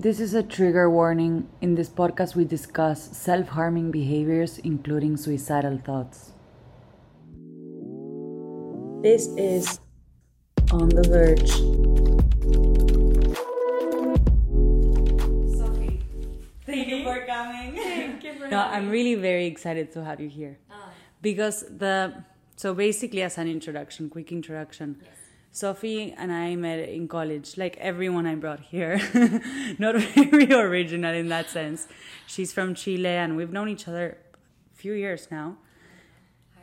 This is a trigger warning. In this podcast, we discuss self harming behaviors, including suicidal thoughts. This is On the Verge. Sofi, thank you for coming. Thank you for No, I'm really very excited to have you here. Ah. Because the. So basically, as an introduction, quick introduction. Sofi and I met in college, like everyone I brought here. Not very original in that sense. She's from Chile, and we've known each other a few years now.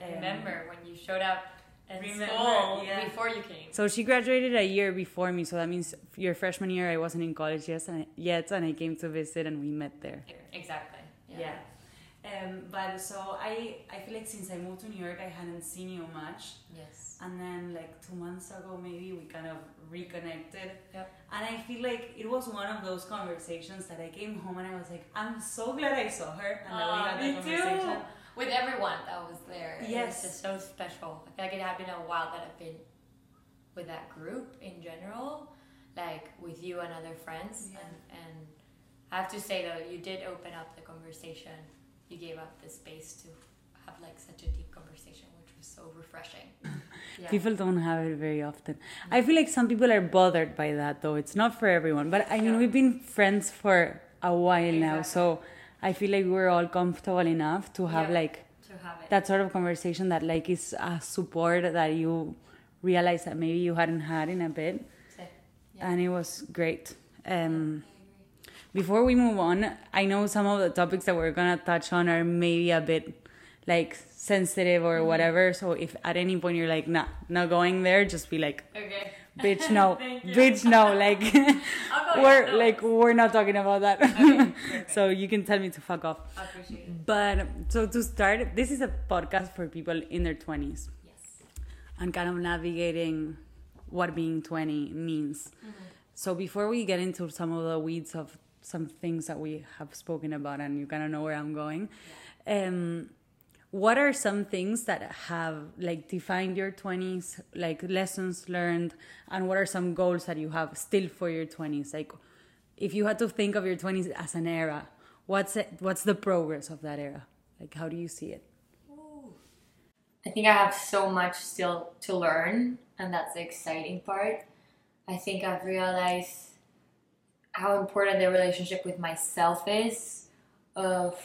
I remember when you showed up in Remember, school yeah. before you came. So she graduated a year before me, so that means your freshman year I wasn't in college yet, and I, yet, and I came to visit, and we met there. Exactly. Yeah. Um, but so I, I feel like since I moved to New York, I hadn't seen you much. Yes. And then like two months ago, maybe we kind of reconnected. Yep. And I feel like it was one of those conversations that I came home and I was like, I'm so glad I saw her and that we had that too. conversation. With everyone that was there. Yes. was just so special. I feel like it had been a while that I've been with that group in general, like with you and other friends. Yeah. And, and I have to say though, you did open up the conversation. You gave up the space to have like such a deep conversation, which was so refreshing. Yeah. People don't have it very often. I feel like some people are bothered by that, though. It's not for everyone. But I mean, Yeah. we've been friends for a while now, so I feel like we're all comfortable enough to have Yeah. like to have that sort of conversation that like is a support that you realize that maybe you hadn't had in a bit, and it was great. Um, before we move on, I know some of the topics that we're gonna touch on are maybe a bit like sensitive or Mm-hmm. whatever. So if at any point you're like, nah, not going there, just be like, Okay. bitch, no, bitch, no. Like we're no like we're not talking about that. perfect. so you can tell me to fuck off. I appreciate it. But so to start, this is a podcast for people in their twenties Yes. and kind of navigating what being 20 means. So before we get into some of the weeds of some things that we have spoken about and you kind of know where I'm going, um, what are some things that have like defined your 20s, like lessons learned, and what are some goals that you have still for your 20s? Like if you had to think of your 20s as an era, what's it, what's the progress of that era? Like how do you see it? I think I have so much still to learn, and that's the exciting part. I think I've realized how important the relationship with myself is of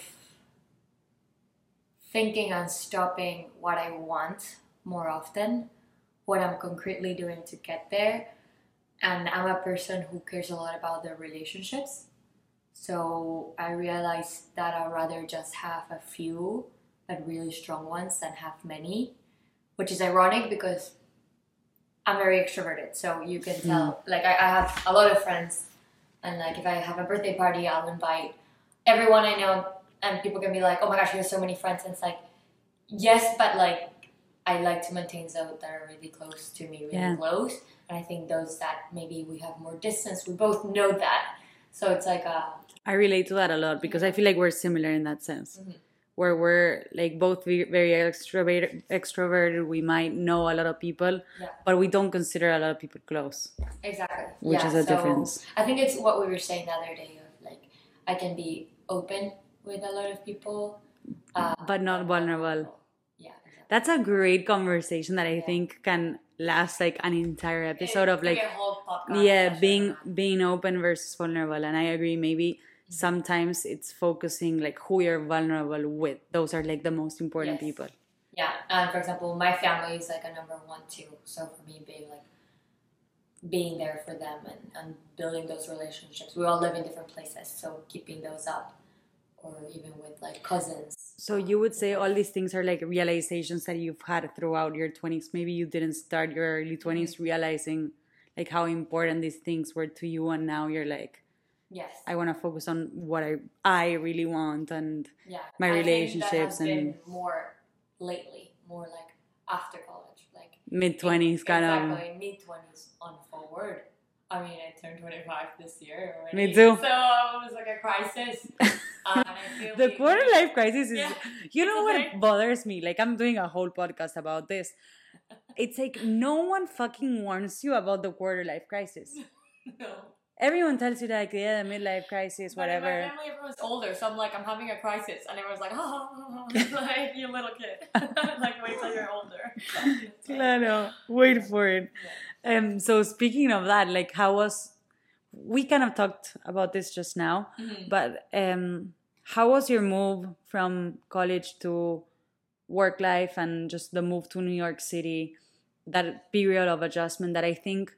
thinking and stopping what I want more often, what I'm concretely doing to get there. And I'm a person who cares a lot about the relationships. So I realized that I'd rather just have a few but really strong ones than have many, which is ironic because I'm very extroverted. So you can tell, mm. like, I, I have a lot of friends, and like, if I have a birthday party, I'll invite everyone I know, and people can be like, oh my gosh, you have so many friends. And it's like, yes, but like, I like to maintain those that are really close to me, really Yeah. close. And I think those that maybe we have more distance, we both know that. So it's like a, I relate to that a lot because I feel like we're similar in that sense. Mhm. Where we're like both very extroverted, extroverted, we might know a lot of people, Yeah. but we don't consider a lot of people close. Exactly. Which yeah, is a so difference. I think it's what we were saying the other day of like I can be open with a lot of people, uh, But not vulnerable. Yeah. Exactly. That's a great conversation that I Yeah. think can last like an entire episode of It could like a whole podcast yeah being being open versus vulnerable and i agree maybe. Sometimes it's focusing like who you're vulnerable with those are like the most important Yes. people Yeah, and for example, my family is like a number one too. So for me, being like being there for them and, and building those relationships. We all live in different places, so keeping those up, or even with like cousins. so you would say all these things are like realizations that you've had throughout your 20s maybe you didn't start your early 20s Mm-hmm. realizing like how important these things were to you and now you're like Yes. i want to focus on what i i really want and yeah. my I relationships and- more lately, more like after college, like mid 20s kind of exactly, mid twenties on forward. I mean, I turned twenty five this year. Already, Me too. So it was like a crisis. Um, and I feel the quarter life crisis is Yeah. you know what bothers me like i'm doing a whole podcast about this it's like no one fucking warns you about the quarter life crisis No. Everyone tells you like yeah, midlife crisis, whatever But in my family, everyone's older, so I'm like, I'm having a crisis, and everyone's like, oh, like you little kid, like wait till you're older. Claro, wait for it. Um, so speaking of that, like how was we kind of talked about this just now, Mhm. but um, how was your move from college to work life and just the move to New York City? That period of adjustment that I think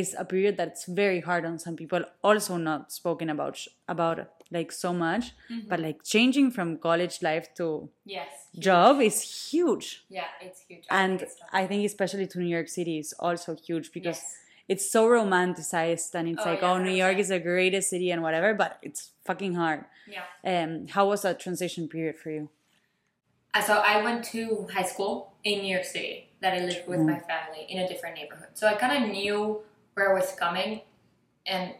is a period that's very hard on some people. Also not spoken about about like so much, but like changing from college life to Yes. job is huge Yeah, it's huge. I and think it's. I think especially to New York City is also huge because Yes. it's so romanticized and it's Oh, like yeah, oh New York 100%. is the greatest city and whatever, but it's fucking hard. yeah. Um, how was that transition period for you? Uh, So I went to high school in New York City that I lived with Mm. my family in a different neighborhood. So I kind of knew where I was coming and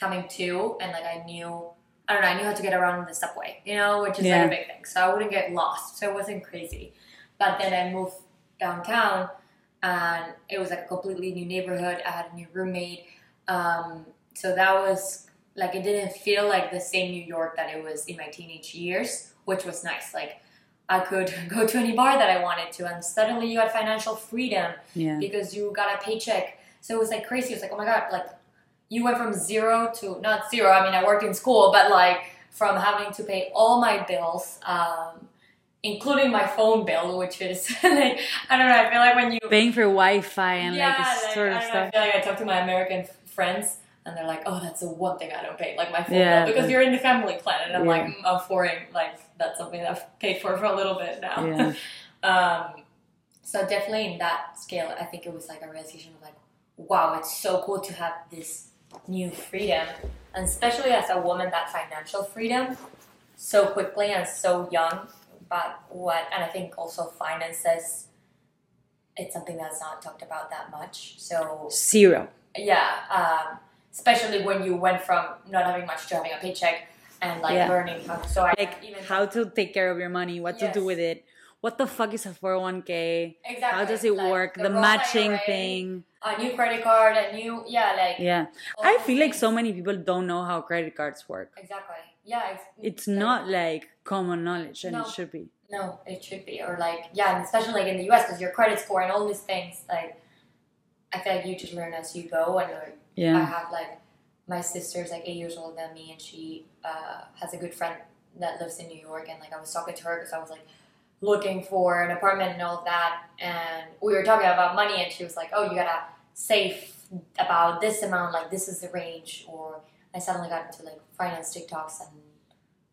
coming to, and like I knew, I don't know, I knew how to get around the subway, you know, which is Yeah. like a big thing. So I wouldn't get lost. So it wasn't crazy. But then I moved downtown and it was like a completely new neighborhood. I had a new roommate. Um, so that was like, it didn't feel like the same New York that it was in my teenage years, which was nice. Like, I could go to any bar that I wanted to, and suddenly you had financial freedom Yeah. because you got a paycheck. So it was like crazy. It was like, oh my god, like you went from zero to not zero. I mean, I worked in school, but like from having to pay all my bills, um, including my phone bill, which is like I don't know. I feel like when you Paying for Wi-Fi and like yeah, this sort of I, don't know, stuff. I feel like I talk to my American friends. And they're like, "Oh, that's the one thing I don't pay, like my phone Yeah, bill, because you're in the family plan." And I'm Yeah. like, "I'm foreign, like that's something that I've paid for for a little bit now." Yeah. Um, so definitely in that scale, I think it was like a realization of like, wow, it's so cool to have this new freedom, and especially as a woman, that financial freedom so quickly and so young. But what, and I think also finances, it's something that's not talked about that much. So Zero. yeah, um, especially when you went from not having much to having a paycheck and like Yeah. learning how. So I Like even how to take care of your money, what to do with it. What the fuck is a 401k? exactly How does it like work? The Roth matching IRA, thing. A new credit card, a new yeah, like Yeah. I feel like so many people don't know how credit cards work. exactly yeah. It's, It's like, not like common knowledge and No. it should be. no, it should be or like yeah, and especially like in the U.S. because your credit score and all these things like I feel like you just learn as you go and like yeah, I have like my sister's like eight years older than me, and she uh, has a good friend that lives in New York. And like I was talking to her because I was like looking for an apartment and all of that, and we were talking about money, and she was like, "Oh, you gotta save about this amount. Like this is the range." Or I suddenly got into like finance TikToks and.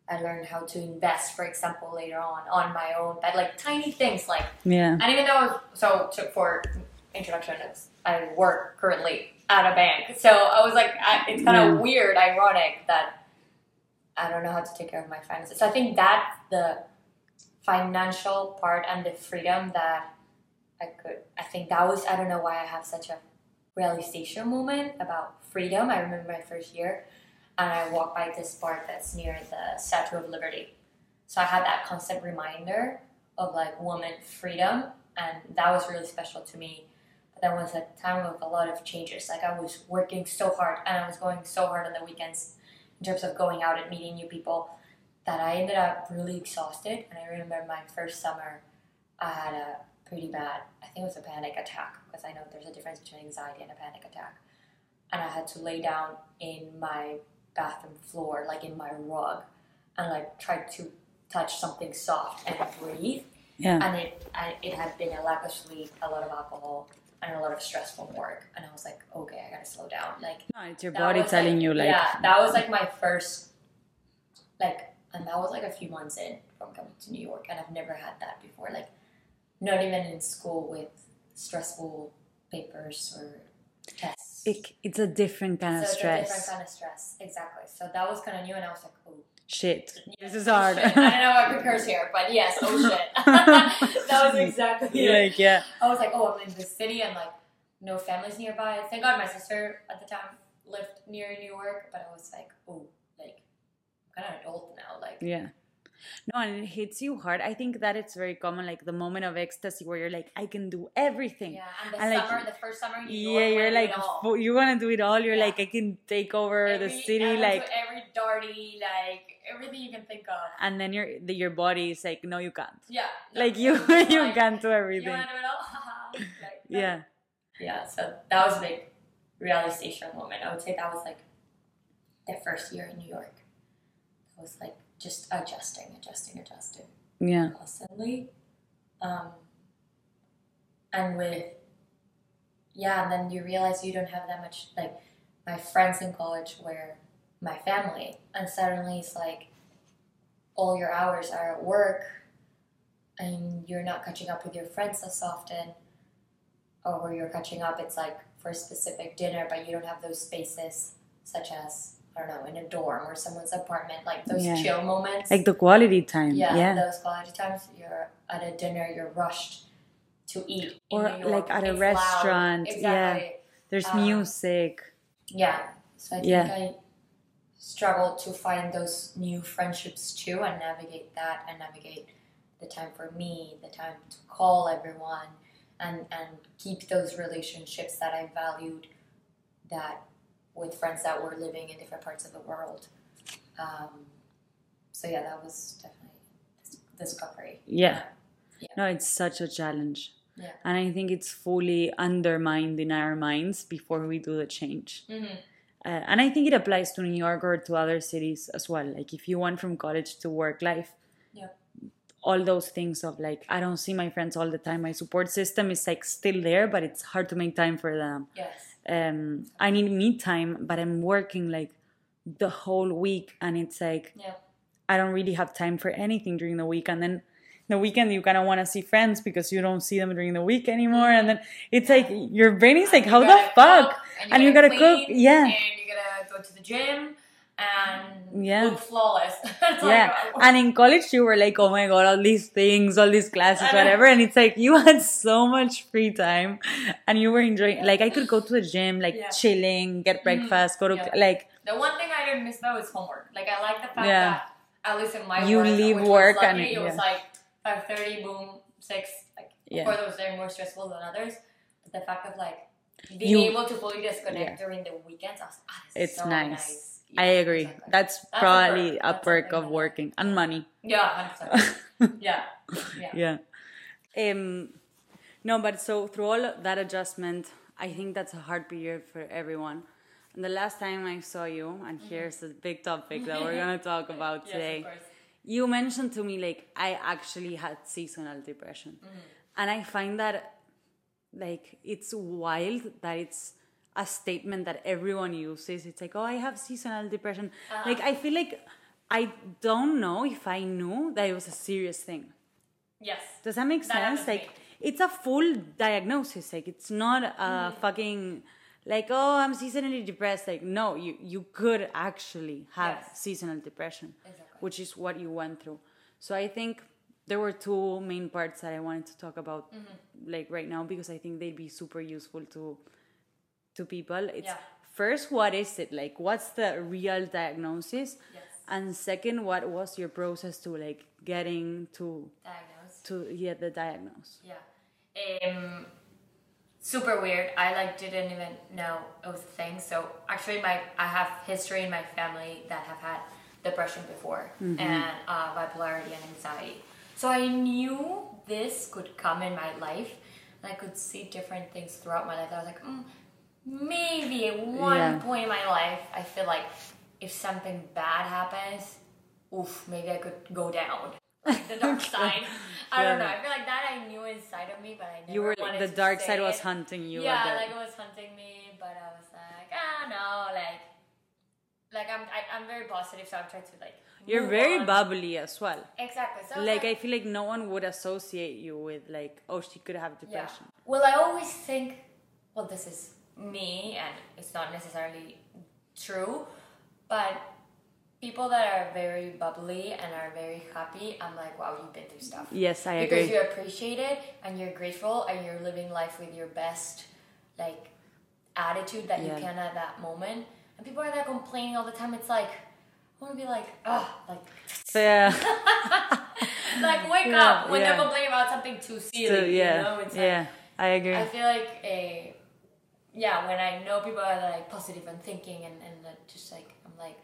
I learned how to invest, for example, later on on my own, but like tiny things like Yeah. and even though, so to, for introduction, it's, I work currently at a bank. So I was like, I, it's kind of Yeah. weird, ironic that I don't know how to take care of my finances. So I think that's the financial part and the freedom that I could, I think that was, I don't know why I have such a realization moment about freedom. I remember my first year and I walked by this park that's near the Statue of Liberty. So I had that constant reminder of like woman freedom and that was really special to me but that was a time of a lot of changes like i was working so hard and i was going so hard on the weekends in terms of going out and meeting new people that i ended up really exhausted and i remember my first summer i had a pretty bad i think it was a panic attack because i know there's a difference between anxiety and a panic attack and i had to lay down in my bathroom floor like in my rug and like try to touch something soft and breathe Yeah. and it I, it had been a lack of sleep, a lot of alcohol, and a lot of stress from work. And I was like, okay, I gotta slow down. Like No, it's your body telling you like yeah, that was like my first, like, and that was like a few months in from coming to New York, and I've never had that before. Like, not even in school with stressful papers or tests. it, it's a different kind of so it's a different stress. kind of stress, exactly. So that was kind of new, and I was like, oh. Shit. yeah, This is hard. shit. I don't know what I could curse here, but yes, oh shit. that was exactly it. like yeah. I was like, oh, I'm in the city and like no families nearby. Thank God my sister at the time lived near New York, but I was like, oh, like I'm kind of adult now. Like, Yeah. No, and it hits you hard. I think that it's very common, like the moment of ecstasy where you're like, I can do everything. Yeah, and the And, like, summer, the first summer in New Yeah, you're like, you want to do it all. You're Yeah. like, I can take over the every- I city, like, every darty, like everything you can think of. and then your the, your body is like, no, you can't. Yeah, no, Like you, you like, can't do everything. You want to do it all? like, no. Yeah, Yeah, so that was a big realization moment. I would say that was like the first year in New York. It was like just adjusting, adjusting, adjusting yeah, constantly. Um, and with, yeah, and then you realize you don't have that much, like, my friends in college were my family. And suddenly it's like all your hours are at work and you're not catching up with your friends as often. Or where you're catching up, it's like for a specific dinner, but you don't have those spaces, such as, I don't know, in a dorm or someone's apartment, like those Yeah. chill moments like the quality time. yeah, Yeah, those quality times you're at a dinner you're rushed to eat Or, like, at a restaurant, yeah. exactly there's um, music. yeah so i think Yeah. i struggled to find those new friendships too and navigate that and navigate the time for me the time to call everyone and and keep those relationships that i valued that with friends that were living in different parts of the world um, so yeah that was definitely dis- discovery Yeah. Yeah. No, it's such a challenge. Yeah. And I think it's fully undermined in our minds before we do the change. mm-hmm. Uh, and I think it applies to New York or to other cities as well. Like if you went from college to work life, Yeah. all those things of like I don't see my friends all the time. My support system is like still there, but it's hard to make time for them. yes Um, I need me time, but I'm working like the whole week, and it's like yeah I don't really have time for anything during the week. And then the weekend, you kind of want to see friends because you don't see them during the week anymore. And then it's like your brain is like, And how the gotta fuck? cook, And you gotta cook, clean, yeah. and you gotta go to the gym and Yeah. look flawless It's Yeah. like, And in college, you were like, oh my God, all these things, all these classes, whatever. And it's like you had so much free time and you were enjoying, like, I could go to the gym, like Yeah. chilling, get mm-hmm. breakfast, go to, Yeah. like, the one thing I didn't miss though is homework like I like the fact Yeah. that at least in my You work, leave work was and- lucky, it was like 5.30 boom 6 like Yeah. of course was more stressful than others but the fact of like being You- able to fully disconnect during the weekends I was, is it's so nice. Yeah, I agree. exactly. That's a probably a perk of working and money. yeah 100% yeah yeah. Yeah. Um no but so through all that adjustment i think that's a hard period for everyone. And the last time i saw you and here's the big topic that we're going to talk about yes, today. you mentioned to me like i actually had seasonal depression. And i find that like it's wild that it's a statement that everyone uses it's like oh i have seasonal depression like i feel like i don't know if i knew that it was a serious thing yes does that make That sense? Like me. it's a full diagnosis. Like it's not a Mm-hmm. fucking like oh I'm seasonally depressed. Like no, you you could actually have Yes. seasonal depression, Exactly. which is what you went through. So I think there were two main parts that I wanted to talk about Mm-hmm. like right now because I think they'd be super useful to to people. It's Yeah. first what is it? Like what's the real diagnosis? Yes. And second, what was your process to like getting to diagnose to get the diagnose? Yeah. Um, super weird. I like didn't even know it was a thing. So actually, my I have history in my family that have had depression before and uh, bipolarity and anxiety. So I knew this could come in my life. And I could see different things throughout my life. I was like, mm, maybe at one Yeah. point in my life, I feel like if something bad happens, oof, maybe I could go down. Like the dark side. I don't know. I feel like that I knew inside of me, but I never You were wanted the dark side was it. hunting you. Yeah, like it was hunting me, but I was like, ah, no, like, like I'm, I, I'm very positive, so I'm trying to like. You're very on. bubbly as well. Exactly. So I was Like I feel like no one would associate you with like, oh, she could have yeah. depression. Well, I always think, well, this is me, and it's not necessarily true, but people that are very bubbly and are very happy, I'm like, wow, you've been through stuff. Yes, I because agree. you appreciate it and you're grateful and you're living life with your best like attitude that Yeah. you can at that moment and people are there complaining all the time it's like I want to be like, oh, like, yeah. like wake Yeah, up when yeah. they're complaining about something too silly. So, yeah. You know? It's like, yeah. I agree. I feel like a yeah, when I know people are like positive and thinking and, and just like I'm like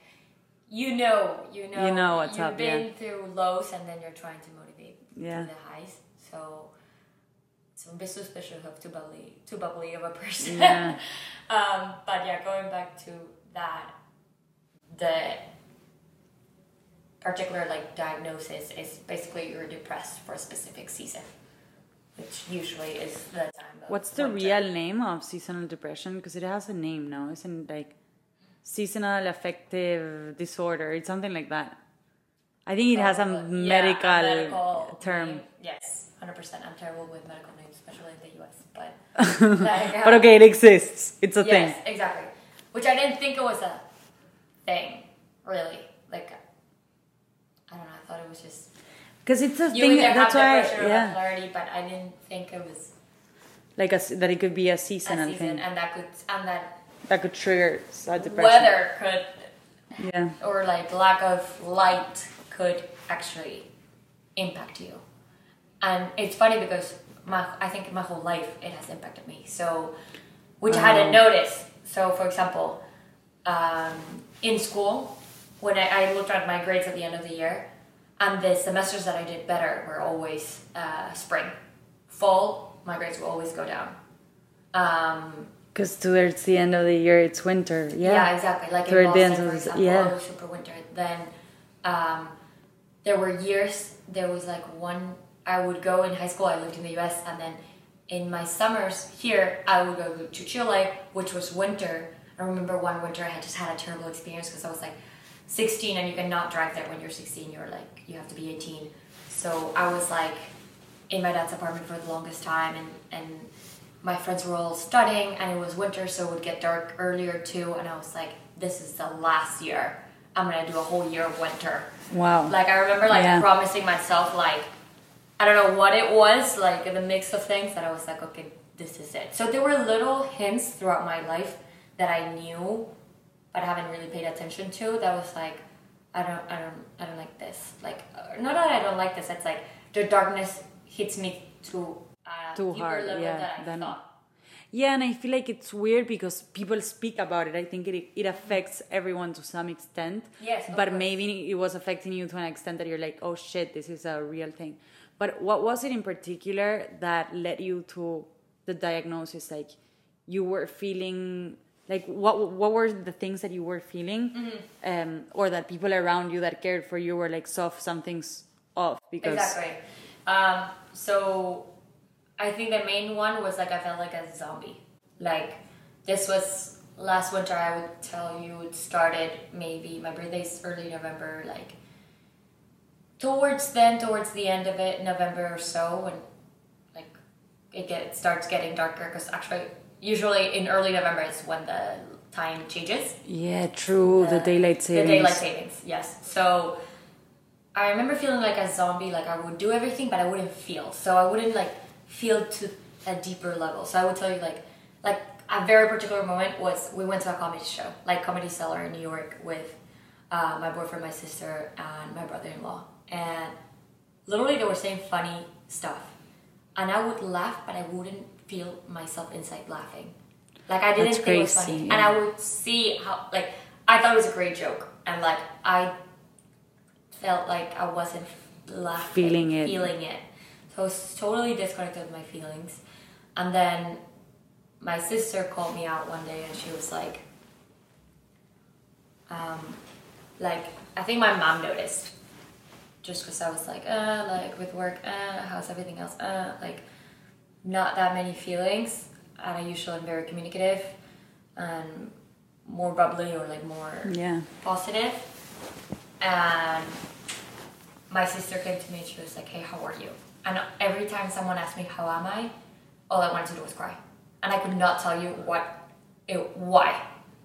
you know, you know You know what's you've up, been yeah. through lows and then you're trying to motivate Yeah. through the highs. So it's a bit suspicious of too bubbly too bubbly of a person. Yeah. um, but yeah, going back to that the particular like diagnosis is basically you're depressed for a specific season. Which usually is the time What's the winter. real name of seasonal depression? Because it has a name now, isn't it? Like seasonal affective disorder. It's something like that. I think it has a oh, Yeah, medical, medical term. name. Yes, hundred percent. I'm terrible with medical names, especially in the US. But like, But okay, it exists. It's a yes, thing. exactly. Which I didn't think it was a thing, really. Like, I don't know. I thought it was just Because it's a you thing. either have That's why, depression or yeah, bipolarity, but I didn't think it was like a, that it could be a a seasonal season, thing and that could and that that could trigger a depression. weather could Yeah. or like lack of light could actually impact you. And it's funny because my I think my whole life it has impacted me. So which I hadn't noticed. So for example, um, in school, when I, I looked at my grades at the end of the year, and the semesters that I did better were always uh, spring. Fall, my grades will always go down. Um, Because towards the end of the year, it's winter. Yeah. yeah, exactly. Like Toward in the end of the- yeah. was super winter. Then um, there were years. There was like one. I would go in high school. I lived in the U.S. and then in my summers here, I would go to Chile, which was winter. I remember one winter I had just had a terrible experience because I was like 16 and you cannot drive there when you're 16. You're like you have to be 18. So I was like in my dad's apartment for the longest time and and my friends were all studying and it was winter so it would get dark earlier too and i was like this is the last year i'm gonna do a whole year of winter Wow. like i remember like Yeah. promising myself like i don't know what it was like the mix of things that i was like okay this is it so there were little hints throughout my life that i knew but I haven't really paid attention to that was like i don't i don't i don't like this like uh, not that i don't like this it's like the darkness hits me to a Too hard, yeah, i thought Yeah, and I feel like it's weird because people speak about it. I think it it affects everyone to some extent. Yes, But maybe it was affecting you to an extent that you're like, oh shit, this is a real thing. But what was it in particular that led you to the diagnosis? Like, you were feeling like what what were the things that you were feeling, Mm-hmm. um, or that people around you that cared for you were like, soft, something's off because Exactly. Um, so I think the main one was like I felt like a zombie. Like this was last winter. I would tell you it started maybe my birthday's early November. Like towards then, towards the end of it, November or so, when like it get it starts getting darker. Because actually, usually in early November is when the time changes. yeah, true, the, daylight savings. The daylight savings, yes. So I remember feeling like a zombie, like I would do everything, but I wouldn't feel. So I wouldn't like feel to a deeper level. So I would tell you like, like a very particular moment was we went to a comedy show, like Comedy Cellar in New York with uh, my boyfriend, my sister, and my brother-in-law, and literally they were saying funny stuff, and I would laugh, but I wouldn't feel myself inside laughing. Like I didn't That's think it was funny, yeah. and I would see how like I thought it was a great joke, and like I felt like I wasn't laughing, Feeling it. feeling it. So I was totally disconnected with my feelings, and then my sister called me out one day, and she was like, um, like I think my mom noticed, just because I was like, uh, like with work, uh, how's everything else, uh, like not that many feelings, and I usually am very communicative, and more bubbly or like more Yeah. positive. And my sister came to me and she was like, Hey, how are you? And every time someone asked me, How am I? all I wanted to do was cry. And I could not tell you what it why.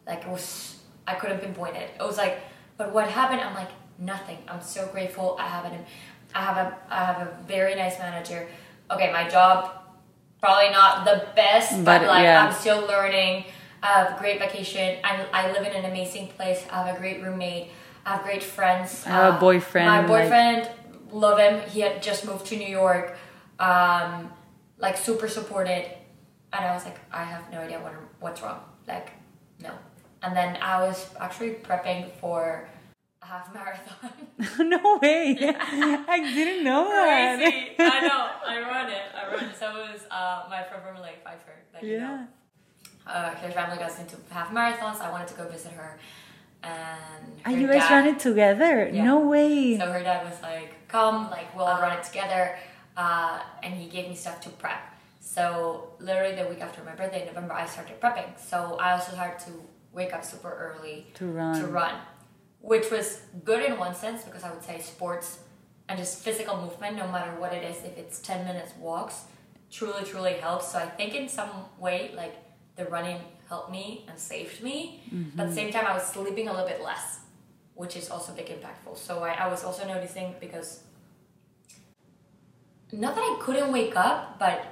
Like it was I couldn't pinpoint it. It was like, but what happened? I'm like, nothing. I'm so grateful. I have an I have a I have a very nice manager. Okay, my job probably not the best, but, But, like yeah. I'm still learning. I have a great vacation. I, I live in an amazing place. I have a great roommate. I have great friends. I have a Uh, boyfriend, My like- boyfriend, love him. He had just moved to New York. Um, like super supported, and I was like, I have no idea what what's wrong. Like, no. And then I was actually prepping for a half marathon. no way. I didn't know that. Crazy. I know. I run it. I run it. So it was uh, my friend from like Pfeiffer. That you know. Yeah. Uh, her family goes into half marathons. I wanted to go visit her, and And you guys dad- ran it together? Yeah. No way. So her dad was like, "Come, like we'll run it together," uh, and he gave me stuff to prep. So literally the week after my birthday, in November, I started prepping. So I also had to wake up super early To run. to run, which was good in one sense because I would say sports and just physical movement, no matter what it is, if it's ten minutes walks, truly truly helps. So I think in some way, like the running helped me and saved me, but at the same time, I was sleeping a little bit less which is also big impactful. So I, I was also noticing because not that I couldn't wake up, but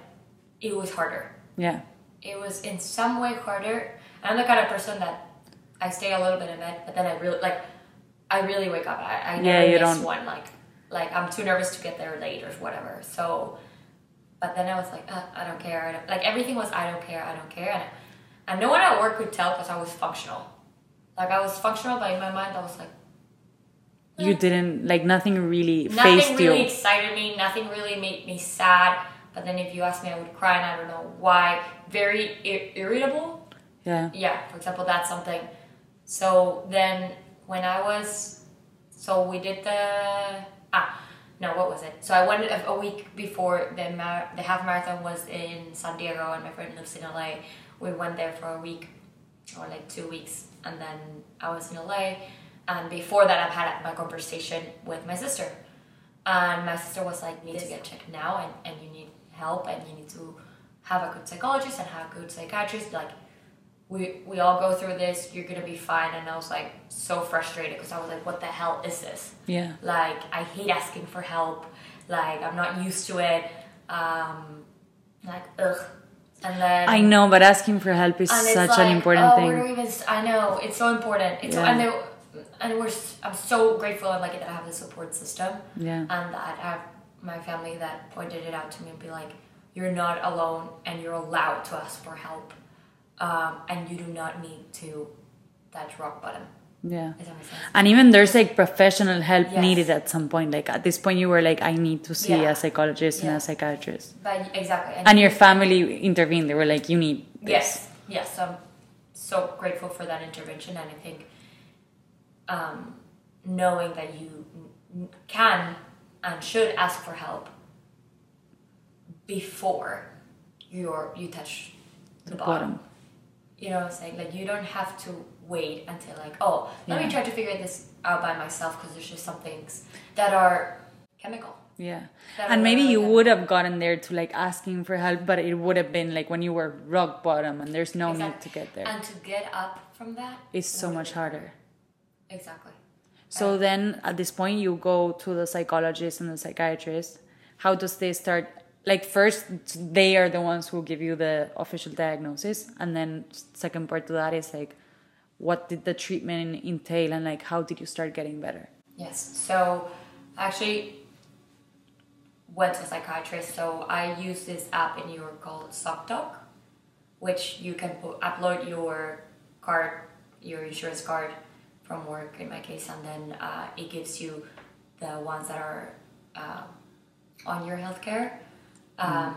it was harder. Yeah. It was in some way harder. I'm the kind of person that I stay a little bit in bed, but then I really like I really wake up. I, I Yeah, never you don't- one. Like like I'm too nervous to get there late or whatever. So, but then I was like, uh, I don't care. I don't, like everything was I don't care. I don't care. And, and no one at work could tell because I was functional. Like I was functional, but in my mind I was like. You didn't, like, nothing really Nothing faced really you. excited me. Nothing really made me sad. But then if you ask me, I would cry, and I don't know why. Very ir- irritable. Yeah. Yeah, for example, that's something. So then when I was, so we did the ah no what was it? So I went a, week before the mar- the half marathon was in San Diego, and my friend lives in LA. We went there for a week or like two weeks, and then I was in LA. And before that, I've had my conversation with my sister, and my sister was like, "You need to get checked now, and, and you need help, and you need to have a good psychologist and have a good psychiatrist. Like, we we all go through this. You're gonna be fine." And I was like so frustrated because I was like, "What the hell is this?" Yeah. Like, I hate asking for help. Like, I'm not used to it. Um, like, ugh. And then I know, but asking for help is such like, an important oh, thing. Where do we even? I know it's so important. It's so, Yeah. and they, and we're. I'm so grateful and lucky that I have the support system. Yeah. And that I have my family that pointed it out to me and be like, you're not alone, and you're allowed to ask for help, um, and you do not need to touch rock bottom. Yeah. Does that make sense? And even there's like professional help Yes. needed at some point. Like at this point, you were like, I need to see Yeah. a psychologist and a psychiatrist. But exactly. And your family intervened. They were like, you need this. Yes, yes. I'm so grateful for that intervention, and I think um, knowing that you can and should ask for help before you're you touch the, The bottom. bottom. You know what I'm saying? Like you don't have to wait until like, oh, let Yeah. me try to figure this out by myself because there's just some things that are chemical. Yeah. That And maybe you would have gotten there to like asking for help, but it would have been like when you were rock bottom and there's no need to get there. And to get up from that It's so much harder. Exactly. So then at this point, you go to the psychologist and the psychiatrist. How does they start? Like, first, they are the ones who give you the official diagnosis. And then, second part to that is like, what did the treatment entail and like, how did you start getting better? Yes. So actually went to a psychiatrist. So I use this app in New York called ZocDoc, which you can upload your card, your insurance card from work in my case, and then uh, it gives you the ones that are uh, on your healthcare. Um,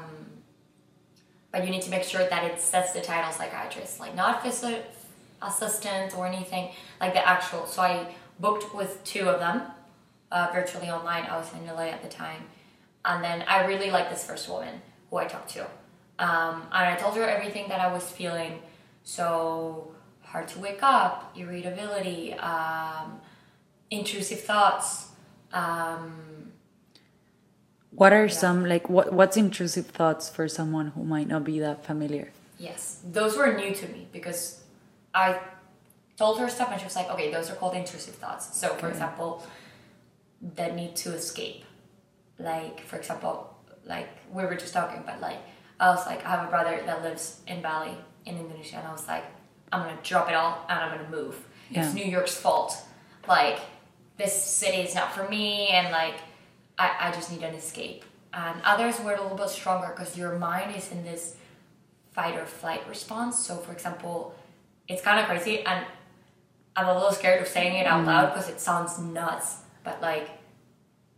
but you need to make sure that it says the title psychiatrist, like not physio assistant or anything, like the actual. So I booked with two of them uh, virtually online. I was in LA at the time. And then I really liked this first woman who I talked to. Um, and I told her everything that I was feeling. So hard to wake up, irritability, um, intrusive thoughts. Um, What are some like what what's intrusive thoughts for someone who might not be that familiar? Yes, those were new to me because I told her stuff and she was like, okay, those are called intrusive thoughts. So, for Okay. example, the need to escape. Like, for example, like we were just talking, but like, I was like, I have a brother that lives in Bali in Indonesia, and I was like, I'm gonna drop it all and I'm gonna move. Yeah. It's New York's fault. Like, this city is not for me and like I, I just need an escape. And others were a little bit stronger because your mind is in this fight or flight response. So, for example, it's kind of crazy, and I'm a little scared of saying it out mm. loud because it sounds nuts. But like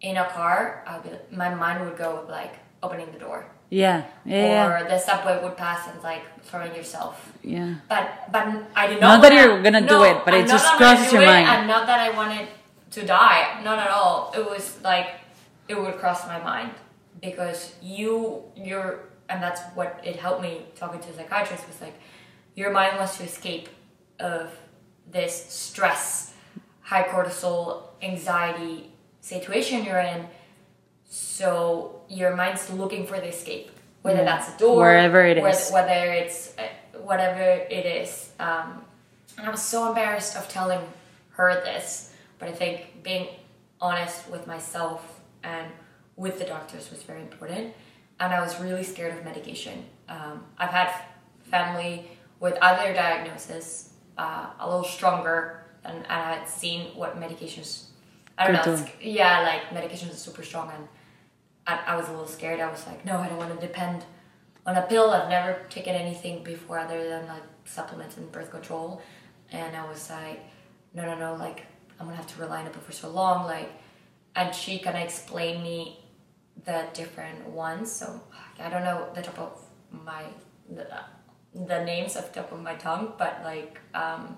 in a car, I'd be, my mind would go with like opening the door, Yeah. Yeah. or the subway would pass and like throwing yourself. yeah. But but I did Not not. that you're gonna do it, but it I'm just that I'm crosses your it, mind. And not that I wanted to die. Not at all. It was like it would cross my mind because you you're and that's what it helped me talking to a psychiatrist was like your mind wants to escape of this stress, high cortisol, anxiety situation you're in. So your mind's looking for the escape, whether Yeah. that's a door, Wherever it whether, is. whether it's uh, whatever it is. Um, and I was so embarrassed of telling her this, but I think being honest with myself and with the doctors was very important. And I was really scared of medication. Um, I've had family with other diagnoses, uh, a little stronger, and, and I had seen what medications. I don't Could know. Yeah, like medications are super strong, and I, I was a little scared. I was like, no, I don't want to depend on a pill. I've never taken anything before other than like supplements and birth control. And I was like, no, no, no, like I'm gonna have to rely on it for so long. Like, and she kind of explained me the different ones. So I don't know the top of my the, the names off the top of my tongue, but like um,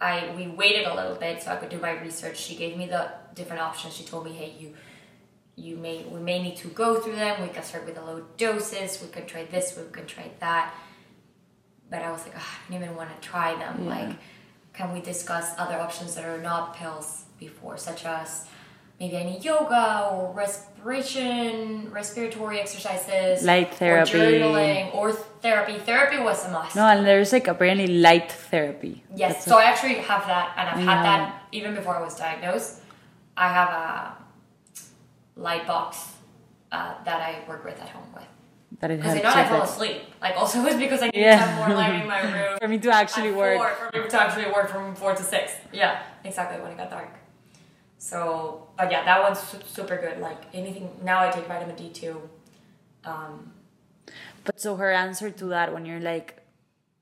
I we waited a little bit so I could do my research. She gave me the different options. She told me, hey, you you may we may need to go through them. We can start with the low doses. We can try this. We can try that. But I was like, "Ugh, I don't even want to try them. Yeah. Like, can we discuss other options that are not pills before, such as maybe any yoga or respiration, respiratory exercises, Light therapy. or journaling, or therapy. Therapy was a must. No, and there's like apparently light therapy. Yes, That's so I actually have that, and I've I had that even before I was diagnosed. I have a light box uh, that I work with at home with. That it Because I helps know I fall asleep. Like also it was because I need Yeah. to have more light in my room. For me to actually work. Four, for me to actually work from four to six. Yeah, exactly when it got dark. So, but yeah, that one's super good. Like anything now, I take vitamin D too. Um, But so her answer to that, when you're like,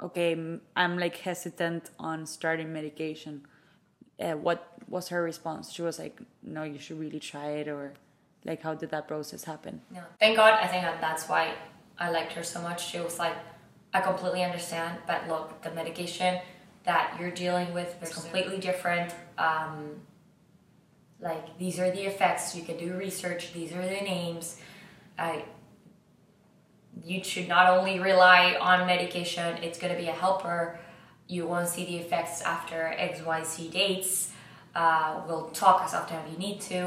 okay, I'm like hesitant on starting medication, uh, what was her response? She was like, no, you should really try it, or like, how did that process happen? Yeah. Thank God. I think that's why I liked her so much. She was like, I completely understand, but look, the medication that you're dealing with is completely different. Um, like these are the effects. You can do research. These are the names. I. You should not only rely on medication. It's going to be a helper. You won't see the effects after X, Y, Z dates. Uh, we'll talk as often as you need to.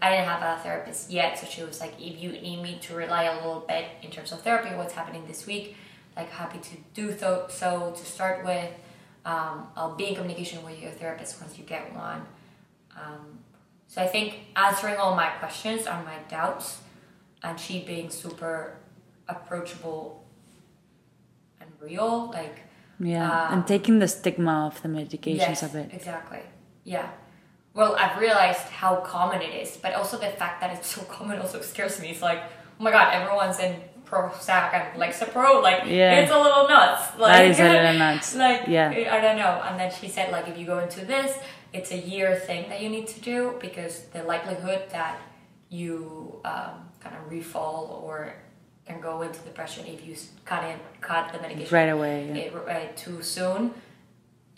I didn't have a therapist yet, so she was like, if you need me to rely a little bit in terms of therapy, what's happening this week, like happy to do so, so to start with. Um, I'll be in communication with your therapist once you get one. Um, so I think answering all my questions and my doubts, and she being super approachable and real, like Yeah, Um, and taking the stigma of the medications yes, of it. exactly. Yeah. Well, I've realized how common it is, but also the fact that it's so common also scares me. It's like, oh my god, everyone's in Prozac and Lexapro, like Yeah. it's a little nuts. Like, That is a little nuts. like Yeah. I don't know. And then she said like if you go into this, it's a year thing that you need to do because the likelihood that you um, kind of refall or can go into depression if you cut in cut the medication Right away, yeah. it, uh, too soon,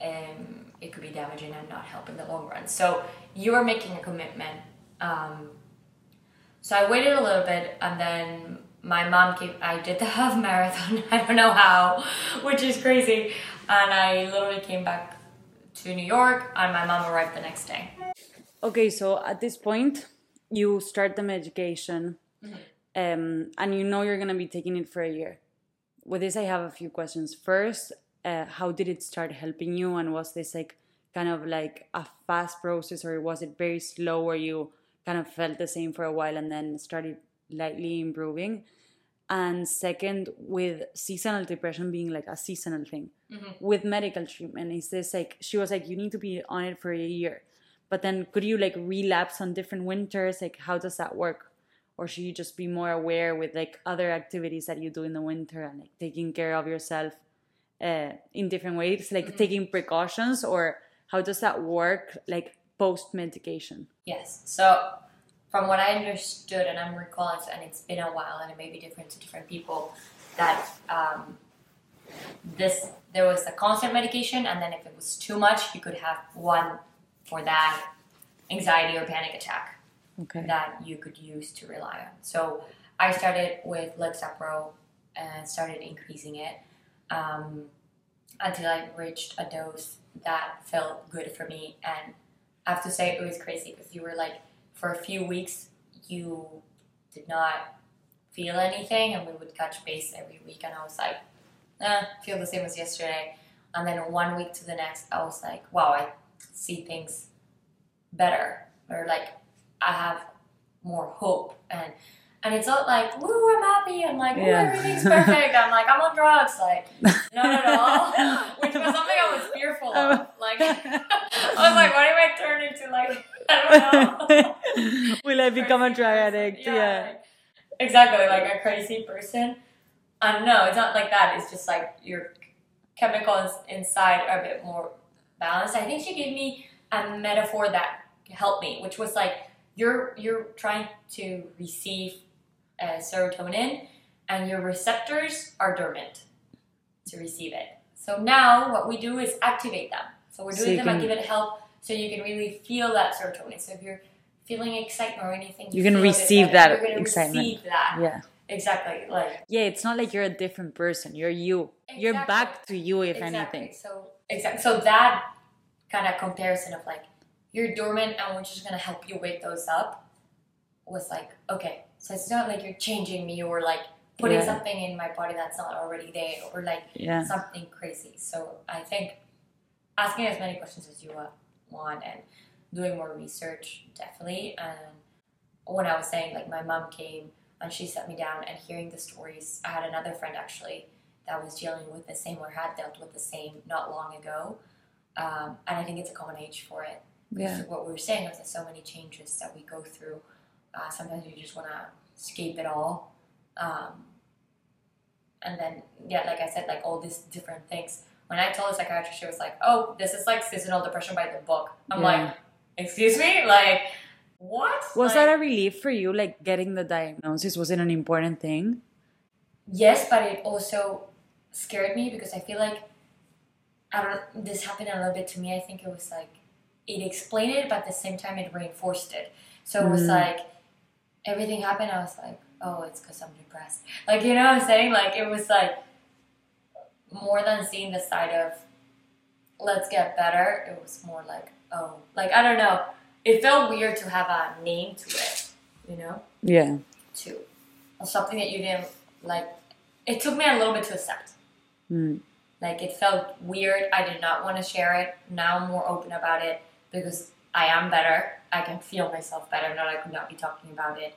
um, it could be damaging and not help in the long run. So you are making a commitment. Um, so I waited a little bit, and then my mom came. I did the half marathon. I don't know how, which is crazy. And I literally came back to New York, and my mom arrived the next day. Okay, so at this point, you start the medication, um, and you know you're gonna be taking it for a year. With this, I have a few questions. First, uh, how did it start helping you, and was this like kind of like a fast process, or was it very slow, where you kind of felt the same for a while and then started lightly improving? and second with seasonal depression being like a seasonal thing Mhm. with medical treatment is this like she was like you need to be on it for a year. But then could you like relapse on different winters? Like how does that work? Or should you just be more aware with like other activities that you do in the winter and like taking care of yourself uh, in different ways like taking precautions or how does that work like post medication Yes. So, from what I understood, and I'm recalling, and it's been a while, and it may be different to different people, that um, this there was a constant medication, and then if it was too much, you could have one for that anxiety or panic attack okay that you could use to rely on. So, I started with Lexapro and started increasing it um, until I reached a dose that felt good for me. And I have to say, it was crazy because you were like, for a few weeks, you did not feel anything, and we would catch base every week. And I was like, eh, feel the same as yesterday. And then one week to the next, I was like, wow, I see things better, or like I have more hope and and it's not like woo I'm happy and like woo Yeah. everything's perfect. I'm like I'm on drugs like not at all which was something I was fearful of. Oh. Like I was like what if I turn into like I don't know? Will i become a drug addict? Yeah, like- exactly like a crazy person. And no it's not like that it's just like your chemicals inside are a bit more balanced. I think she gave me a metaphor that helped me which was like you're you're trying to receive uh, serotonin and your receptors are dormant to receive it so now what we do is activate them so we're doing you them and give it help so you can really feel that serotonin so if you're feeling excitement or anything You can feel it receive that excitement. receive that yeah exactly like yeah it's not like you're a different person you're you you're back to you if exactly. anything So exactly. So that kind of comparison of like you're dormant and we're just gonna help you wake those up was like okay. So it's not like you're changing me or like putting Yeah. something in my body that's not already there or like yeah something crazy. So I think asking as many questions as you want and doing more research definitely. And when I was saying like my mom came and she set me down and hearing the stories, I had another friend actually that was dealing with the same or had dealt with the same not long ago. Um, and I think it's a common age for it. yeah What we were saying is there's so many changes that we go through. Uh, sometimes you just want to escape it all. Um, and then, yeah, like I said, like all these different things. When I told the psychiatrist, she was like, "Oh, this is like seasonal depression by the book." I'm Yeah. like, "Excuse me, like what?" was Like, that a relief for you like getting the diagnosis was it an important thing yes, but it also scared me because I feel like I don't. This happened a little bit to me. I think it was like it explained it, but at the same time it reinforced it. So it was Mm. like everything happened. I was like, oh, it's because I'm depressed. Like you know what I'm saying? Like it was like more than seeing the side of let's get better. It was more like oh, like I don't know. It felt weird to have a name to it. You know, yeah to something that you didn't like. It took me a little bit to accept. Mm. Like it felt weird. I did not want to share it. Now I'm more open about it because I am better. I can feel myself better. Not I could not be talking about it.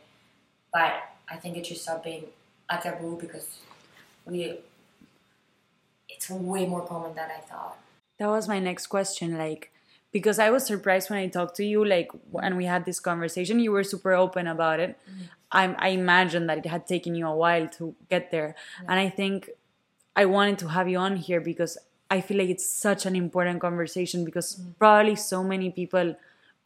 But I think it should stop being a taboo because we it's way more common than I thought. that was my next question like because i was surprised when i talked to you like and we had this conversation you were super open about it mm-hmm. I, I imagine that it had taken you a while to get there and i think i wanted to have you on here because i feel like it's such an important conversation because mm-hmm. probably so many people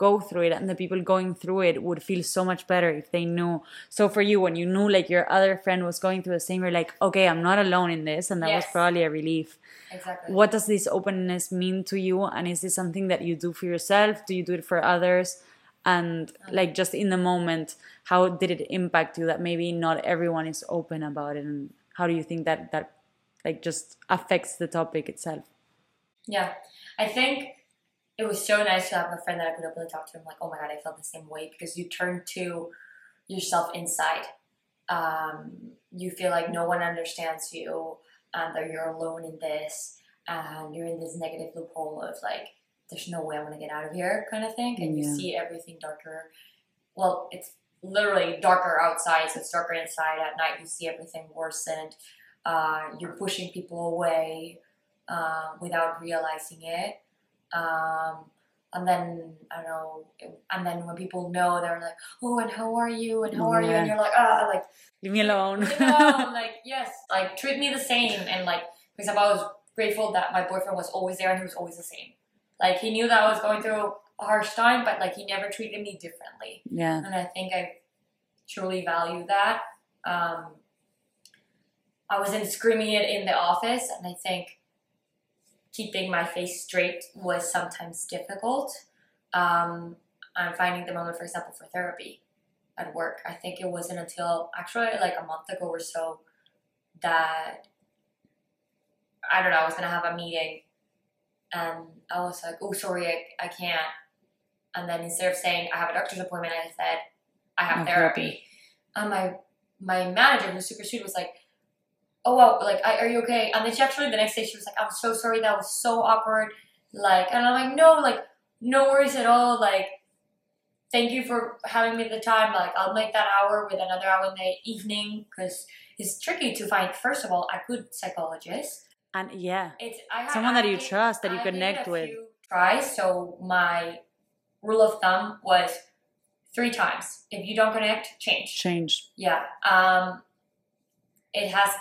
go through it and the people going through it would feel so much better if they knew. So for you when you knew like your other friend was going through the same you're like okay i'm not alone in this and that was probably a relief. Exactly. what does this openness mean to you? And is this something that you do for yourself? Do you do it for others? And uh-huh. like just in the moment how did it impact you that maybe not everyone is open about it? And how do you think that that like just affects the topic itself? Yeah, I think it was so nice to have a friend that I could openly talk to. I'm like, oh my god, I felt the same way because you turn to yourself inside. Um, you feel like no one understands you, and that you're alone in this, and you're in this negative loophole of like, there's no way I'm gonna get out of here, kind of thing. And you see everything darker. Well, it's literally darker outside, so it's darker inside. At night, you see everything worsened. Uh, you're pushing people away uh, without realizing it. Um, and then I don't know, and then when people know, they're like, "Oh, and how are you? And how are you?" And you're like, "Ah, like Leave me alone. you know, like yes, like treat me the same. And like, for example, I was grateful that my boyfriend was always there and he was always the same. Like he knew that I was going through a harsh time, but like he never treated me differently. yeah. And I think I truly value that. Um, I wasn't screaming it in the office, and I think keeping my face straight was sometimes difficult. Um, I'm finding the moment, for example, for therapy at work. I think it wasn't until actually like a month ago or so that I don't know, I was gonna have a meeting and I was like, oh, sorry, I, I can't. And then instead of saying I have a doctor's appointment, I said I have therapy. therapy. And my my manager, who's super sweet, was like, oh wow, like I, are you okay? And then she actually the next day she was like, I'm so sorry, that was so awkward. Like, and I'm like, no, like no worries at all. Like, thank you for having me the time. Like, I'll make that hour with another hour in the evening because it's tricky to find. First of all, a good psychologist. And yeah. It's I Someone that you gave- trust, that you I connect with. Tries. So my rule of thumb was three times. If you don't connect, change. Change. Yeah. Um, it has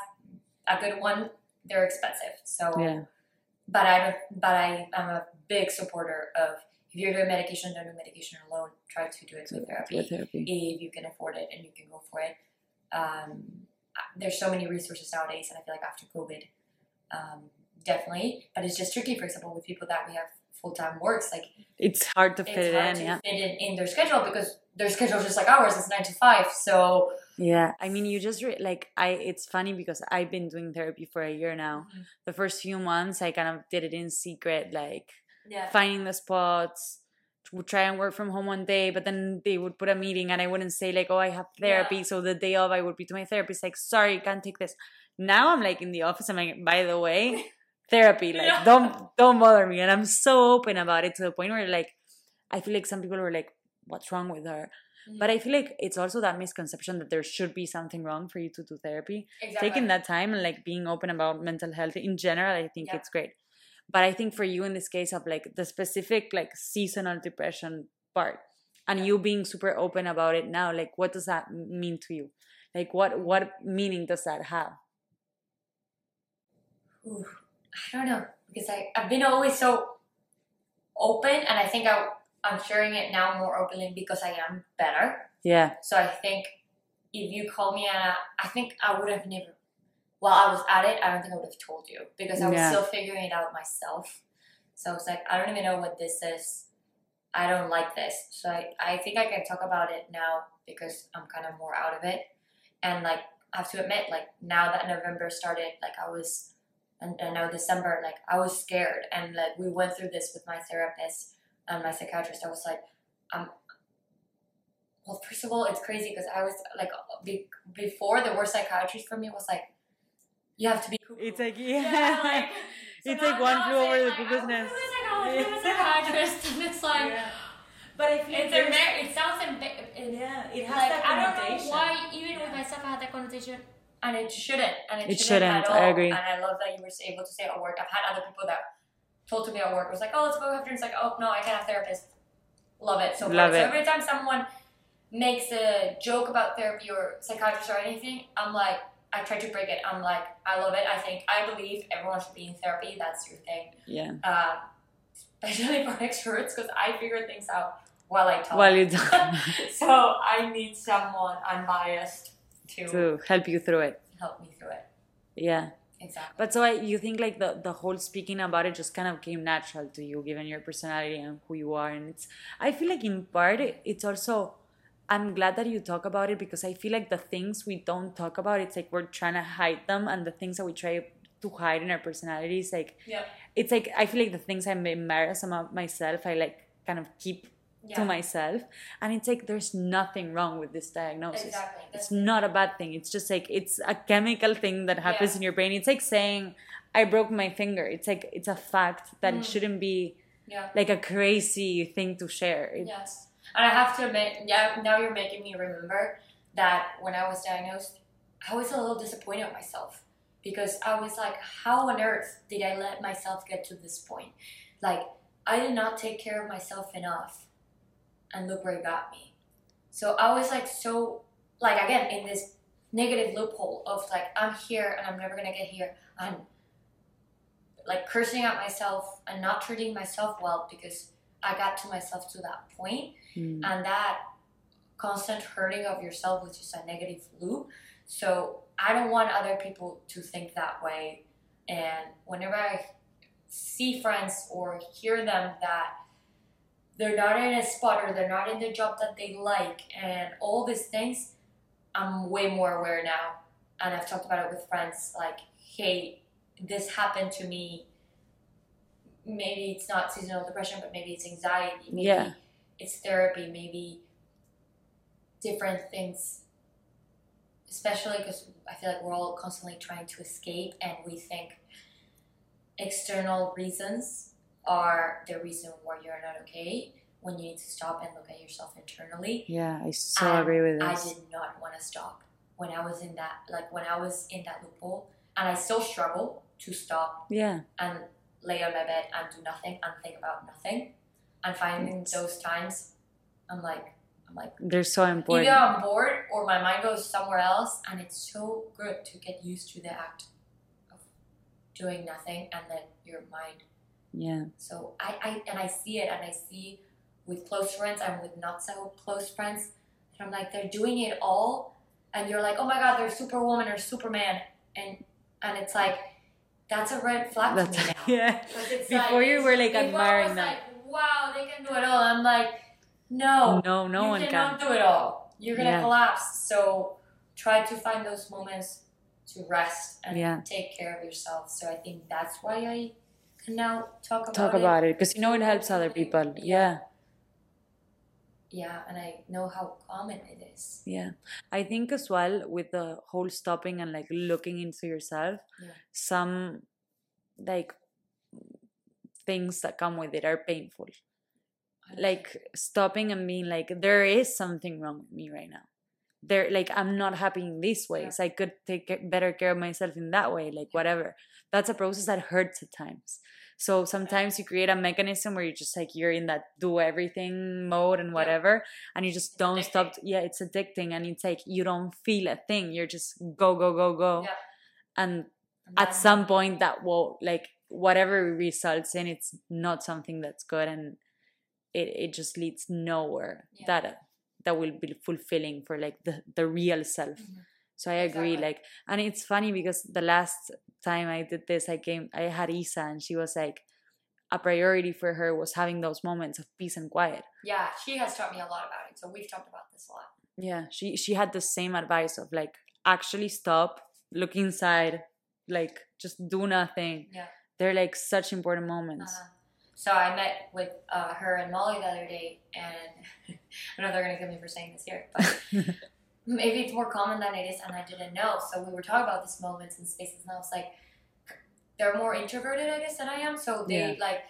a good one. They're expensive. So, Yeah. but I don't. But I am a big supporter of if you're doing medication, don't do medication alone. Try to do it with therapy With therapy. if you can afford it and you can go for it. Um, there's so many resources nowadays, and I feel like after COVID, um, definitely. But it's just tricky. For example, with people that we have full time works, like It's hard to fit it's it in, to yeah. fit it in their schedule because their schedule is just like ours. It's nine to five. So Yeah, I mean, you just re- like I. It's funny because I've been doing therapy for a year now. Mhm. The first few months, I kind of did it in secret, like yeah, finding the spots. Would try and work from home one day, but then they would put a meeting, and I wouldn't say like, "Oh, I have therapy." Yeah. So the day of, I would be to my therapist, like, "Sorry, can't take this." Now I'm like in the office. I'm like, "By the way, therapy. Like, Yeah. don't don't bother me." And I'm so open about it to the point where like, I feel like some people were like, "What's wrong with her?" But I mm-hmm. feel like it's also that misconception that there should be something wrong for you to do therapy. exactly. Taking that time and like being open about mental health in general, I think Yeah. it's great. But I think for you in this case of like the specific like seasonal depression part and you being super open about it now, like what does that mean to you? Like what what meaning does that have? Ooh, I don't know because I I've been always so open, and I think I I'm sharing it now more openly because I am better. Yeah. So I think if you call me Anna, I think I would have never. While I was at it, I don't think I would have told you because I was Yeah. still figuring it out myself. So I was like, I don't even know what this is. I don't like this. So I, I think I can talk about it now because I'm kind of more out of it. And like, I have to admit, like, now that November started, like, I was, and, and now December, like, I was scared. And like, we went through this with my therapist and my psychiatrist. I was like, I'm, well, first of all, it's crazy because I was like, be, before the worst psychiatrist for me was like, you have to be cuckoo. It's like Yeah, yeah. like, so it's like one flew over the like, cuckoo's I nest. was psychologist, I'm a psychiatrist, and it's like, But I feel it's there's- embar- it sounds embar- it, yeah, it has like, that I don't know why, even with myself, I had that connotation, and it shouldn't, and it, It shouldn't, shouldn't, at all. I agree. And I love that you were able to say at work. I've had other people that told to me at work was like, "Oh, let's go have drinks." Like, "Oh no, I can't have therapist." Love it so much. Love So every time someone makes a joke about therapy or psychiatrist or anything, I'm like, I try to break it. I'm like, I love it. I think I believe everyone should be in therapy. That's your thing Yeah. uh, especially for extroverts because I figure things out while I talk. Well you do so I need someone unbiased to, to help you through it. help me through it. Yeah. Exactly. But so I, you think like the the whole speaking about it just kind of came natural to you, given your personality and who you are, and it's. I feel like in part it's also. I'm glad that you talk about it because I feel like the things we don't talk about, it's like we're trying to hide them, and the things that we try to hide in our personalities, like Yep. it's like I feel like the things I'm embarrassed about myself, I like kind of keep Yeah. to myself, and it's like there's nothing wrong with this diagnosis Exactly. it's That's- not a bad thing it's just like it's a chemical thing that happens Yeah. in your brain it's like saying i broke my finger it's like it's a fact that it Mm. shouldn't be yeah. like a crazy thing to share It- Yes. And I have to admit, now, now you're making me remember that when I was diagnosed, I was a little disappointed with myself because I was like, how on earth did I let myself get to this point? Like, I did not take care of myself enough. And look where it got me. So I was like, so, like, again, in this negative loophole of like, I'm here and I'm never gonna get here. And like cursing at myself and not treating myself well because I got to myself to that point Mm. and that constant hurting of yourself which is a negative loop so i don't want other people to think that way and whenever i see friends or hear them that they're not in a spot or they're not in the job that they like and all these things i'm way more aware now. And i've talked about it with friends like hey this happened to me. Maybe it's not seasonal depression but maybe it's anxiety. Maybe Yeah. it's therapy. Maybe different things. Especially because i feel like we're all constantly trying to escape and we think external reasons are the reason why you're not okay when you need to stop and look at yourself internally Yeah, I so And agree with this. I did not want to stop when I was in that like when I was in that loophole and I still struggle to stop Yeah, and lay on my bed and do nothing and think about nothing and finding those times I'm like I'm like they're so important. either I'm bored or my mind goes somewhere else and it's so good to get used to the act of doing nothing and then your mind Yeah, so I, I and I see it and I see with close friends and with not so close friends and I'm like they're doing it all and you're like, oh my god, they're superwoman or superman and and it's like that's a red flag that's to me now. yeah. Before you were, like, admiring them. like, wow, they can do it all. I'm like, no, No, no you one cannot can. do it all. You're gonna Yeah. collapse. So try to find those moments to rest and Yeah. take care of yourself. So I think that's why I can now talk about Talk it. about it because you know it helps other people. Yeah, Yeah, and I know how common it is. yeah. I think as well with the whole stopping and like looking into yourself, Yeah. some like things that come with it are painful. like stopping and being like there is something wrong with me right now there like i'm not happy in these ways i could take better care of myself in that way like whatever. That's a process that hurts at times. So sometimes you create a mechanism where you're just like you're in that do everything mode and whatever and you just don't stop yeah it's addicting and it's like you don't feel a thing. You're just go go go go. Yeah. and And at some point that will like whatever results in it's not something that's good and it, it just leads nowhere Yeah. that uh, that will be fulfilling for like the, the real self Mhm. so i agree Exactly. like and it's funny because the last time i did this i came i had isa and she was like a priority for her was having those moments of peace and quiet Yeah, she has taught me a lot about it. So we've talked about this a lot. yeah she she had the same advice of like actually stop look inside like just do nothing Yeah. they're like such important moments Uh-huh. So I met with uh, her and Molly the other day, and I know they're gonna kill me for saying this here, but maybe it's more common than it is, and I didn't know. So we were talking about these moments and spaces, and I was like, they're more introverted, I guess, than I am. So they Yeah. like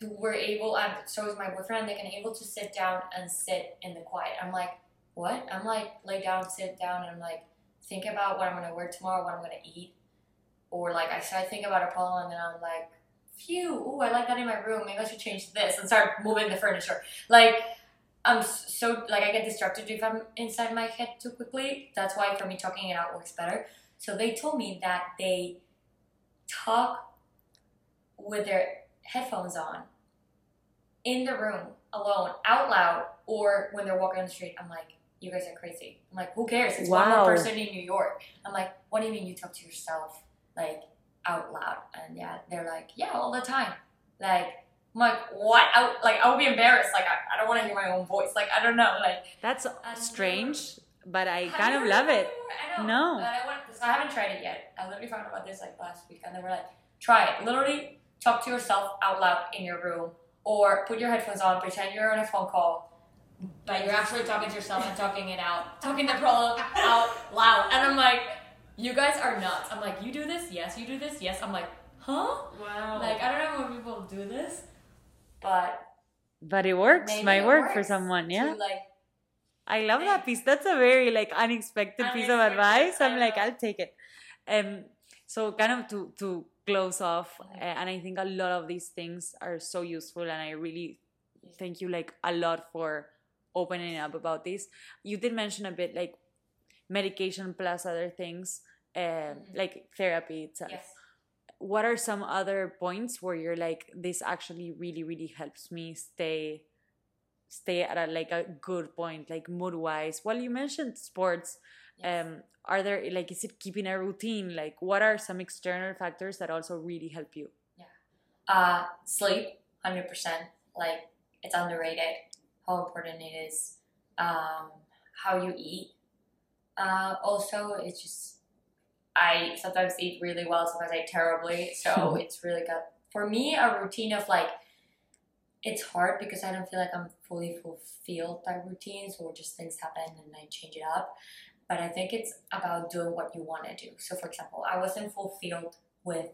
were able, and so is my boyfriend. They can able to sit down and sit in the quiet. I'm like, what? I'm like, lay down, sit down, and I'm like, think about what I'm gonna wear tomorrow, what I'm gonna eat, or like I start thinking about a problem, and then I'm like phew, ooh, I like that in my room. Maybe I should change this and start moving the furniture. Like, I'm so, like, I get distracted if I'm inside my head too quickly. That's why for me, talking it out works better. So they told me that they talk with their headphones on in the room alone, out loud, or when they're walking on the street. I'm like, you guys are crazy. I'm like, who cares? It's one Wow. more person in New York. I'm like, what do you mean you talk to yourself? Like, out loud and yeah they're like yeah all the time. Like i'm like what? I, like i would be embarrassed. Like i, I don't want to hear my own voice. Like i don't know like that's strange but i kind of love it? I know. No. but I, want, so I haven't tried it yet. I literally found out about this like last week and they were like try it. Literally talk to yourself out loud in your room or put your headphones on pretend you're on a phone call but you're actually talking to yourself and talking it out talking the problem out loud. And i'm like you guys are nuts i'm like you do this yes you do this yes i'm like huh Wow. like I don't know when people do this, but but it works. maybe Might it work for works someone. to, Yeah. like I love that piece. That's a very like unexpected piece of advice. I'm like. I'll take it. Um, so kind of to to close off, uh, and I think a lot of these things are so useful, and I really thank you like a lot for opening up about this. You did mention a bit like medication plus other things, um, Mhm. like therapy itself. yes. What are some other points where you're like, this actually really really helps me stay stay at a like a good point like mood wise well you mentioned sports yes. um are there like is it keeping a routine like what are some external factors that also really help you Yeah, Uh, sleep, hundred percent. Like it's underrated how important it is. Um, how you eat. Uh, also, it's just I sometimes eat really well, sometimes I eat terribly. So it's really good for me. A routine of like it's hard because I don't feel like I'm fully fulfilled by routines or just things happen and I change it up. But I think it's about doing what you want to do. So, for example, I wasn't fulfilled with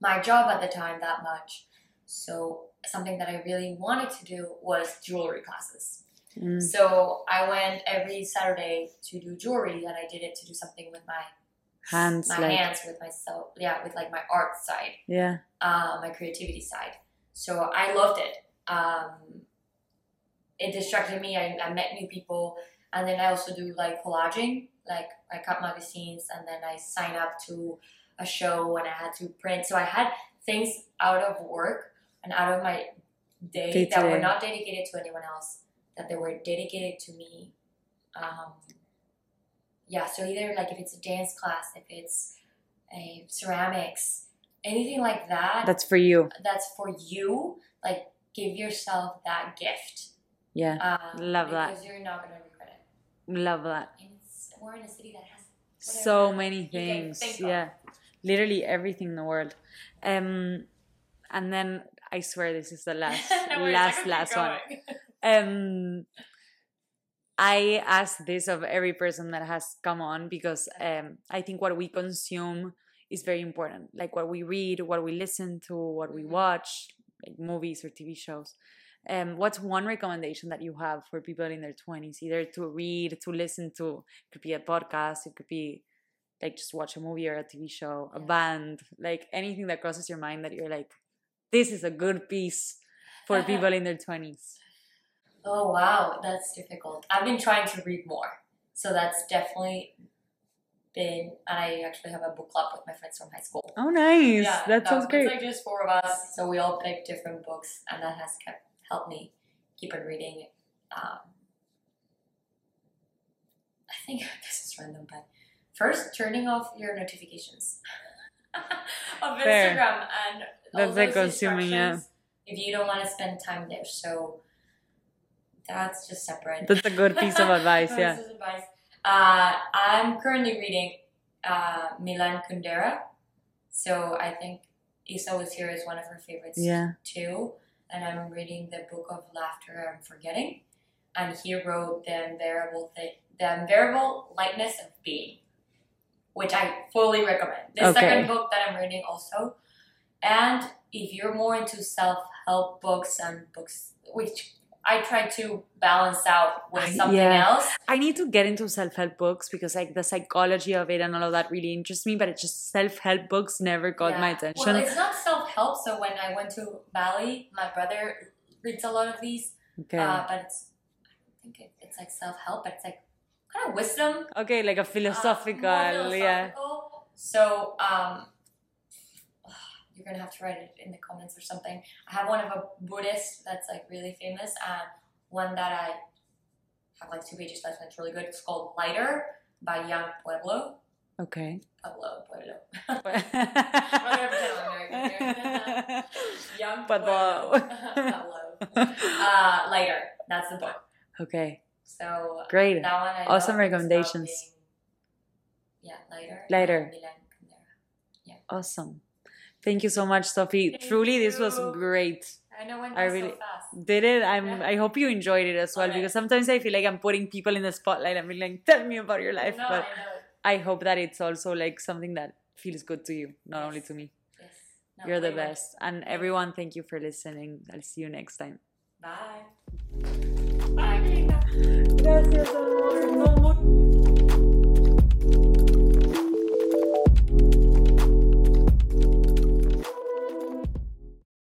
my job at the time that much. So something that I really wanted to do was jewelry classes. Mm. So I went every Saturday to do jewelry, and I did it to do something with my hands my like hands, with myself, yeah, with like my art side, yeah uh, my creativity side. So I loved it. Um, it distracted me. I, I met new people, and then I also do like collaging. Like I cut magazines, and then I sign up to a show, and I had to print. So I had things out of work and out of my day Day that were not dedicated to anyone else. That they were dedicated to me. Um, yeah. So either like if it's a dance class, if it's a ceramics, anything like that that's for you that's for you. Like, give yourself that gift. yeah Um, Love that. because you're not gonna regret it. love that And we're in a city that has so many things of. yeah literally everything in the world um and then i swear this is the last No last last one. um i ask this of every person that has come on because um i think what we consume is very important. Like what we read what we listen to what we Mhm. watch like movies or tv shows. Um what's one recommendation that you have for people in their 20s either to read to listen to. It could be a podcast it could be like just watch a movie or a tv show a Yeah. band like anything that crosses your mind that you're like this is a good piece for people in their 20s Oh wow, that's difficult. I've been trying to read more, so that's definitely been. And I actually have a book club with my friends from high school. Oh, nice. Yeah, that sounds great. It's like just four of us, so we all pick different books, and that has kept helped me keep on reading. Um, I think this is random, but first turning off your notifications of Fair. Instagram and all That's, like, those consuming, yeah. If you don't want to spend time there, so that's just separate. That's a good piece of advice, yeah. advice. Uh, I'm currently reading uh, Milan Kundera. So I think Isa was here is one of her favorites Yeah. too. And I'm reading the book of laughter I'm forgetting. And he wrote the unbearable thi- the unbearable lightness of being, which I fully recommend. The Okay. second book that I'm reading also. And if you're more into self help books and books which I try to balance out with something yeah. else. I need to get into self help books because like the psychology of it and all of that really interests me, but it's just self help books never got my attention. Well, it's not self help. So when I went to Bali, my brother reads a lot of these, okay. uh, but it's I think it, it's like self help, but it's like kind of wisdom, okay, like a uh, philosophical, yeah. So um, you're gonna have to write it in the comments or something. I have one of a Buddhist that's like really famous, and one that I have like two pages left, and it's really good. It's called Lighter by Young Pueblo. Okay. Pueblo, Pueblo. I'm gonna I'm American here. Young Pueblo. Pueblo. uh, Lighter. That's the book. okay. So Great. that one I Awesome love. It's about recommendations. being- yeah, Lighter. Lighter. Milan Kundera. Awesome. Thank you so much, Sofi. Thank Truly, this was great. I know when I really- so fast. Did it? I'm. Yeah. I hope you enjoyed it as well Okay. because sometimes I feel like I'm putting people in the spotlight. I'm like, tell me about your life, no, but I know. I hope that it's also like something that feels good to you, not only to me. Yes. No, You're the way, way. best. And everyone, thank you for listening. I'll see you next time. Bye. Bye, Gringa. Gracias.